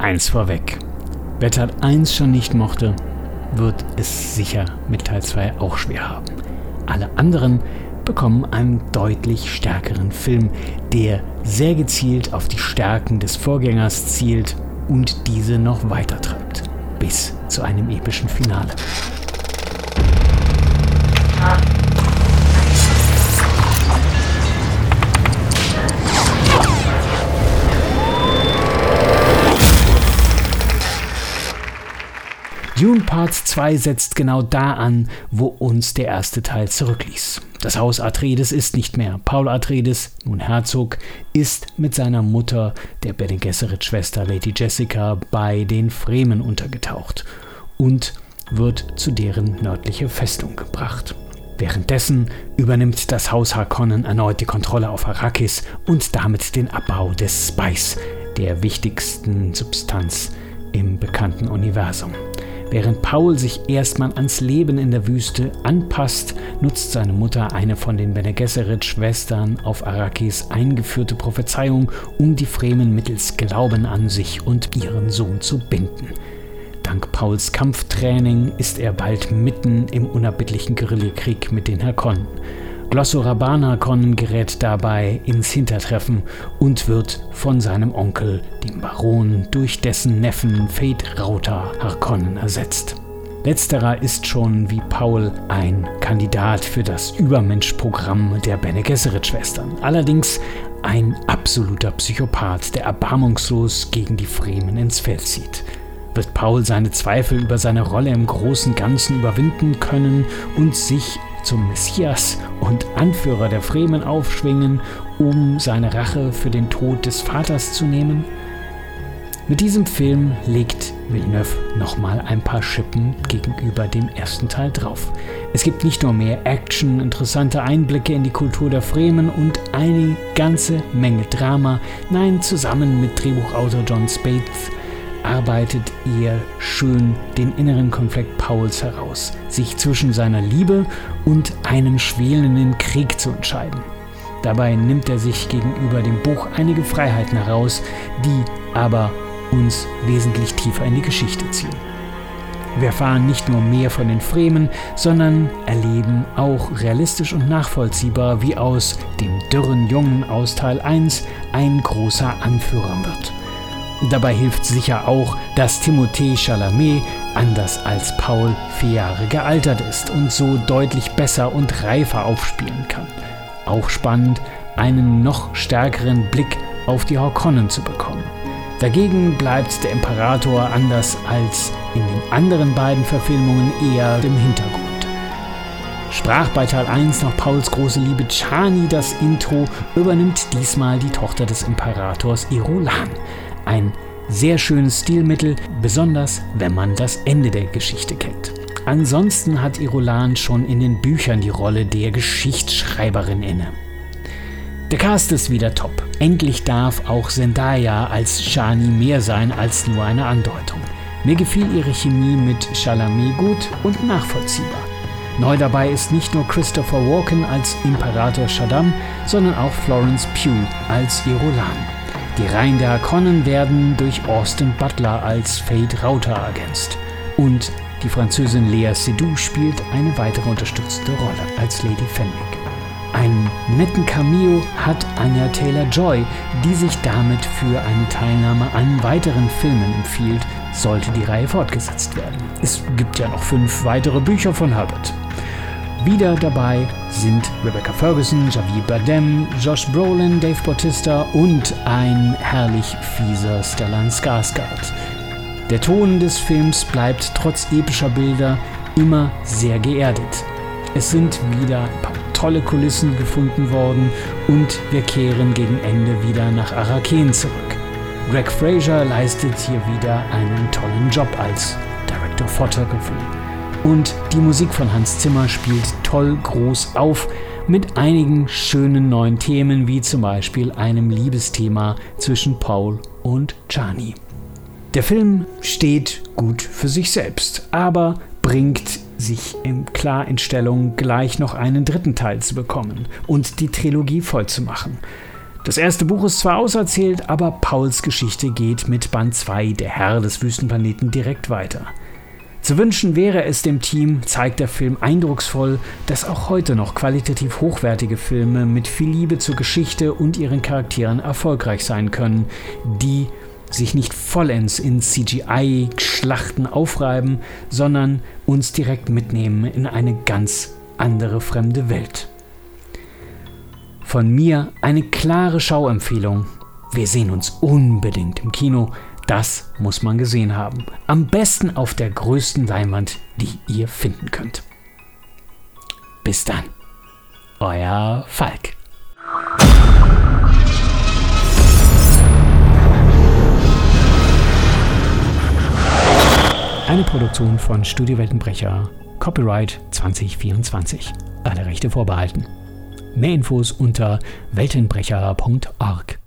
eins vorweg. Wer Teil 1 schon nicht mochte, wird es sicher mit Teil 2 auch schwer haben. Alle anderen bekommen einen deutlich stärkeren Film, der sehr gezielt auf die Stärken des Vorgängers zielt und diese noch weiter treibt. Bis zu einem epischen Finale. Dune Part 2 setzt genau da an, wo uns der erste Teil zurückließ. Das Haus Atreides ist nicht mehr. Paul Atreides, nun Herzog, ist mit seiner Mutter, der Bene Gesserit-Schwester Lady Jessica, bei den Fremen untergetaucht und wird zu deren nördliche Festung gebracht. Währenddessen übernimmt das Haus Harkonnen erneut die Kontrolle auf Arrakis und damit den Abbau des Spice, der wichtigsten Substanz im bekannten Universum. Während Paul sich erstmal ans Leben in der Wüste anpasst, nutzt seine Mutter eine von den Bene Gesserit-Schwestern auf Arrakis eingeführte Prophezeiung, um die Fremen mittels Glauben an sich und ihren Sohn zu binden. Dank Pauls Kampftraining ist er bald mitten im unerbittlichen Guerillakrieg mit den Harkonnen. Glossorabana-Konnen gerät dabei ins Hintertreffen und wird von seinem Onkel, dem Baron, durch dessen Neffen Fate Rauta Harkonnen ersetzt. Letzterer ist schon wie Paul ein Kandidat für das Übermenschprogramm der Bene Gesserit-Schwestern. Allerdings ein absoluter Psychopath, der erbarmungslos gegen die Fremen ins Feld zieht. Wird Paul seine Zweifel über seine Rolle im großen Ganzen überwinden können und sich zum Messias und Anführer der Fremen aufschwingen, um seine Rache für den Tod des Vaters zu nehmen? Mit diesem Film legt Villeneuve nochmal ein paar Schippen gegenüber dem ersten Teil drauf. Es gibt nicht nur mehr Action, interessante Einblicke in die Kultur der Fremen und eine ganze Menge Drama, nein, zusammen mit Drehbuchautor John Spates arbeitet er schön den inneren Konflikt Pauls heraus, sich zwischen seiner Liebe und einem schwelenden Krieg zu entscheiden. Dabei nimmt er sich gegenüber dem Buch einige Freiheiten heraus, die aber uns wesentlich tiefer in die Geschichte ziehen. Wir erfahren nicht nur mehr von den Fremen, sondern erleben auch realistisch und nachvollziehbar, wie aus dem dürren Jungen aus Teil 1 ein großer Anführer wird. Dabei hilft sicher auch, dass Timothée Chalamet, anders als Paul, vier Jahre gealtert ist und so deutlich besser und reifer aufspielen kann. Auch spannend, einen noch stärkeren Blick auf die Harkonnen zu bekommen. Dagegen bleibt der Imperator anders als in den anderen beiden Verfilmungen eher im Hintergrund. Sprach bei Teil 1 noch Pauls große Liebe Chani das Intro, übernimmt diesmal die Tochter des Imperators Irulan. Ein sehr schönes Stilmittel, besonders wenn man das Ende der Geschichte kennt. Ansonsten hat Irulan schon in den Büchern die Rolle der Geschichtsschreiberin inne. Der Cast ist wieder top. Endlich darf auch Zendaya als Shani mehr sein als nur eine Andeutung. Mir gefiel ihre Chemie mit Chalamet gut und nachvollziehbar. Neu dabei ist nicht nur Christopher Walken als Imperator Shaddam, sondern auch Florence Pugh als Irulan. Die Reihen der Harkonnen werden durch Austin Butler als Fate Rauter ergänzt. Und die Französin Lea Seydoux spielt eine weitere unterstützende Rolle als Lady Fenwick. Einen netten Cameo hat Anya Taylor-Joy, die sich damit für eine Teilnahme an weiteren Filmen empfiehlt, sollte die Reihe fortgesetzt werden. Es gibt ja noch fünf weitere Bücher von Herbert. Wieder dabei sind Rebecca Ferguson, Javier Bardem, Josh Brolin, Dave Bautista und ein herrlich fieser Stellan Skarsgård. Der Ton des Films bleibt trotz epischer Bilder immer sehr geerdet. Es sind wieder ein paar tolle Kulissen gefunden worden und wir kehren gegen Ende wieder nach Araken zurück. Greg Fraser leistet hier wieder einen tollen Job als Director Photography. Und die Musik von Hans Zimmer spielt toll groß auf mit einigen schönen neuen Themen, wie zum Beispiel einem Liebesthema zwischen Paul und Chani. Der Film steht gut für sich selbst, aber bringt sich in klar in Stellung, gleich noch einen dritten Teil zu bekommen und die Trilogie voll zu machen. Das erste Buch ist zwar auserzählt, aber Pauls Geschichte geht mit Band 2, der Herr des Wüstenplaneten, direkt weiter. Zu wünschen wäre es dem Team, zeigt der Film eindrucksvoll, dass auch heute noch qualitativ hochwertige Filme mit viel Liebe zur Geschichte und ihren Charakteren erfolgreich sein können, die sich nicht vollends in CGI-Schlachten aufreiben, sondern uns direkt mitnehmen in eine ganz andere fremde Welt. Von mir eine klare Schauempfehlung. Wir sehen uns unbedingt im Kino. Das muss man gesehen haben. Am besten auf der größten Leinwand, die ihr finden könnt. Bis dann. Euer Falk. Eine Produktion von Studio Weltenbrecher, Copyright 2024. Alle Rechte vorbehalten. Mehr Infos unter weltenbrecher.org.